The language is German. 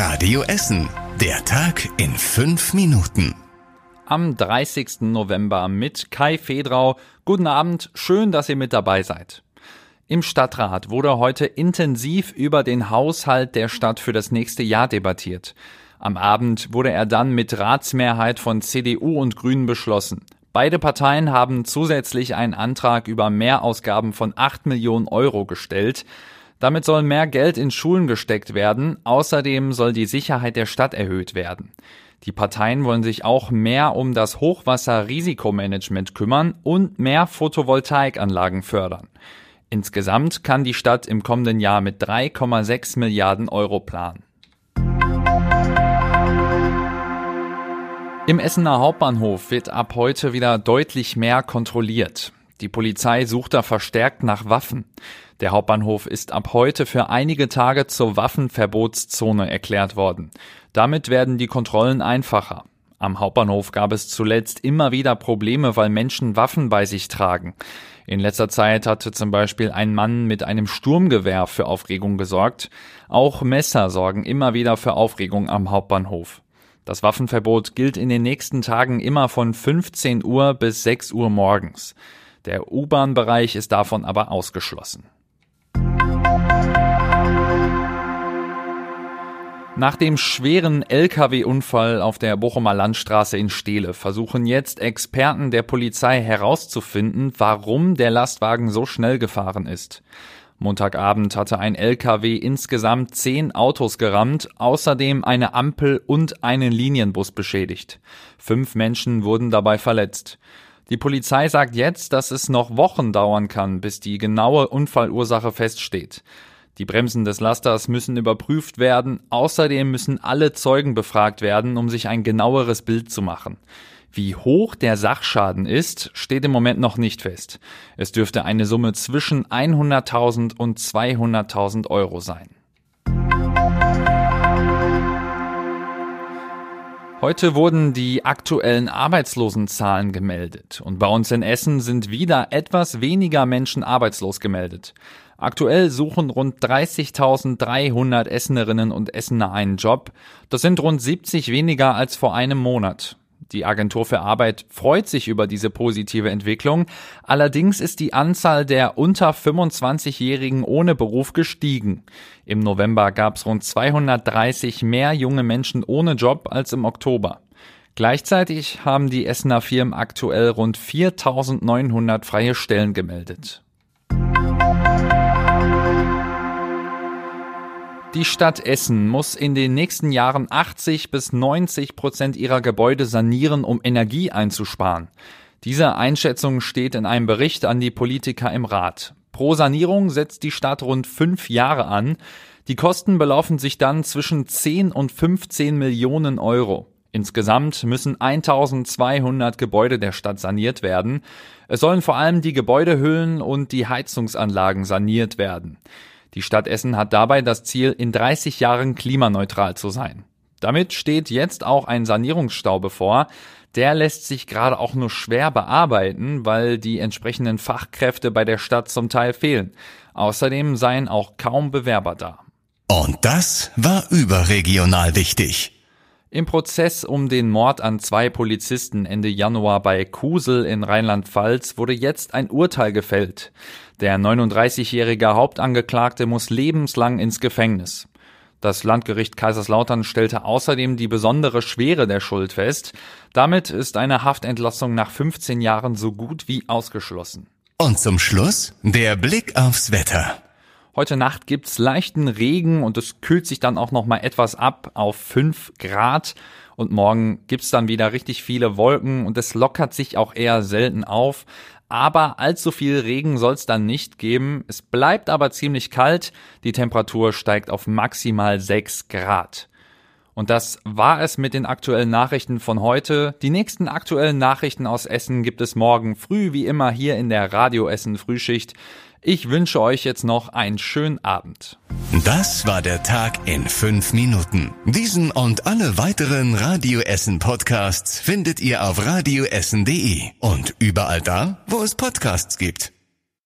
Radio Essen. Der Tag in fünf Minuten. Am 30. November mit Kai Fedrau. Guten Abend, schön, dass ihr mit dabei seid. Im Stadtrat wurde heute intensiv über den Haushalt der Stadt für das nächste Jahr debattiert. Am Abend wurde er dann mit Ratsmehrheit von CDU und Grünen beschlossen. Beide Parteien haben zusätzlich einen Antrag über Mehrausgaben von 8 Millionen Euro gestellt. Damit soll mehr Geld in Schulen gesteckt werden. Außerdem soll die Sicherheit der Stadt erhöht werden. Die Parteien wollen sich auch mehr um das Hochwasserrisikomanagement kümmern und mehr Photovoltaikanlagen fördern. Insgesamt kann die Stadt im kommenden Jahr mit 3,6 Milliarden Euro planen. Im Essener Hauptbahnhof wird ab heute wieder deutlich mehr kontrolliert. Die Polizei sucht da verstärkt nach Waffen. Der Hauptbahnhof ist ab heute für einige Tage zur Waffenverbotszone erklärt worden. Damit werden die Kontrollen einfacher. Am Hauptbahnhof gab es zuletzt immer wieder Probleme, weil Menschen Waffen bei sich tragen. In letzter Zeit hatte zum Beispiel ein Mann mit einem Sturmgewehr für Aufregung gesorgt. Auch Messer sorgen immer wieder für Aufregung am Hauptbahnhof. Das Waffenverbot gilt in den nächsten Tagen immer von 15 Uhr bis 6 Uhr morgens. Der U-Bahn-Bereich ist davon aber ausgeschlossen. Nach dem schweren Lkw-Unfall auf der Bochumer Landstraße in Steele versuchen jetzt Experten der Polizei herauszufinden, warum der Lastwagen so schnell gefahren ist. Montagabend hatte ein Lkw insgesamt zehn Autos gerammt, außerdem eine Ampel und einen Linienbus beschädigt. Fünf Menschen wurden dabei verletzt. Die Polizei sagt jetzt, dass es noch Wochen dauern kann, bis die genaue Unfallursache feststeht. Die Bremsen des Lasters müssen überprüft werden. Außerdem müssen alle Zeugen befragt werden, um sich ein genaueres Bild zu machen. Wie hoch der Sachschaden ist, steht im Moment noch nicht fest. Es dürfte eine Summe zwischen 100.000 und 200.000 Euro sein. Heute wurden die aktuellen Arbeitslosenzahlen gemeldet und bei uns in Essen sind wieder etwas weniger Menschen arbeitslos gemeldet. Aktuell suchen rund 30.300 Essenerinnen und Essener einen Job. Das sind rund 70 weniger als vor einem Monat. Die Agentur für Arbeit freut sich über diese positive Entwicklung. Allerdings ist die Anzahl der unter 25-Jährigen ohne Beruf gestiegen. Im November gab es rund 230 mehr junge Menschen ohne Job als im Oktober. Gleichzeitig haben die Essener Firmen aktuell rund 4.900 freie Stellen gemeldet. Die Stadt Essen muss in den nächsten Jahren 80 bis 90 Prozent ihrer Gebäude sanieren, um Energie einzusparen. Diese Einschätzung steht in einem Bericht an die Politiker im Rat. Pro Sanierung setzt die Stadt rund fünf Jahre an. Die Kosten belaufen sich dann zwischen 10 und 15 Millionen Euro. Insgesamt müssen 1200 Gebäude der Stadt saniert werden. Es sollen vor allem die Gebäudehüllen und die Heizungsanlagen saniert werden. Die Stadt Essen hat dabei das Ziel, in 30 Jahren klimaneutral zu sein. Damit steht jetzt auch ein Sanierungsstau bevor. Der lässt sich gerade auch nur schwer bearbeiten, weil die entsprechenden Fachkräfte bei der Stadt zum Teil fehlen. Außerdem seien auch kaum Bewerber da. Und das war überregional wichtig. Im Prozess um den Mord an zwei Polizisten Ende Januar bei Kusel in Rheinland-Pfalz wurde jetzt ein Urteil gefällt. Der 39-jährige Hauptangeklagte muss lebenslang ins Gefängnis. Das Landgericht Kaiserslautern stellte außerdem die besondere Schwere der Schuld fest. Damit ist eine Haftentlassung nach 15 Jahren so gut wie ausgeschlossen. Und zum Schluss der Blick aufs Wetter. Heute Nacht gibt's leichten Regen und es kühlt sich dann auch noch mal etwas ab auf 5 Grad. Und morgen gibt's dann wieder richtig viele Wolken und es lockert sich auch eher selten auf. Aber allzu viel Regen soll's dann nicht geben. Es bleibt aber ziemlich kalt. Die Temperatur steigt auf maximal 6 Grad. Und das war es mit den aktuellen Nachrichten von heute. Die nächsten aktuellen Nachrichten aus Essen gibt es morgen früh wie immer hier in der Radio Essen Frühschicht. Ich wünsche euch jetzt noch einen schönen Abend. Das war der Tag in fünf Minuten. Diesen und alle weiteren Radio Essen Podcasts findet ihr auf radioessen.de und überall da, wo es Podcasts gibt.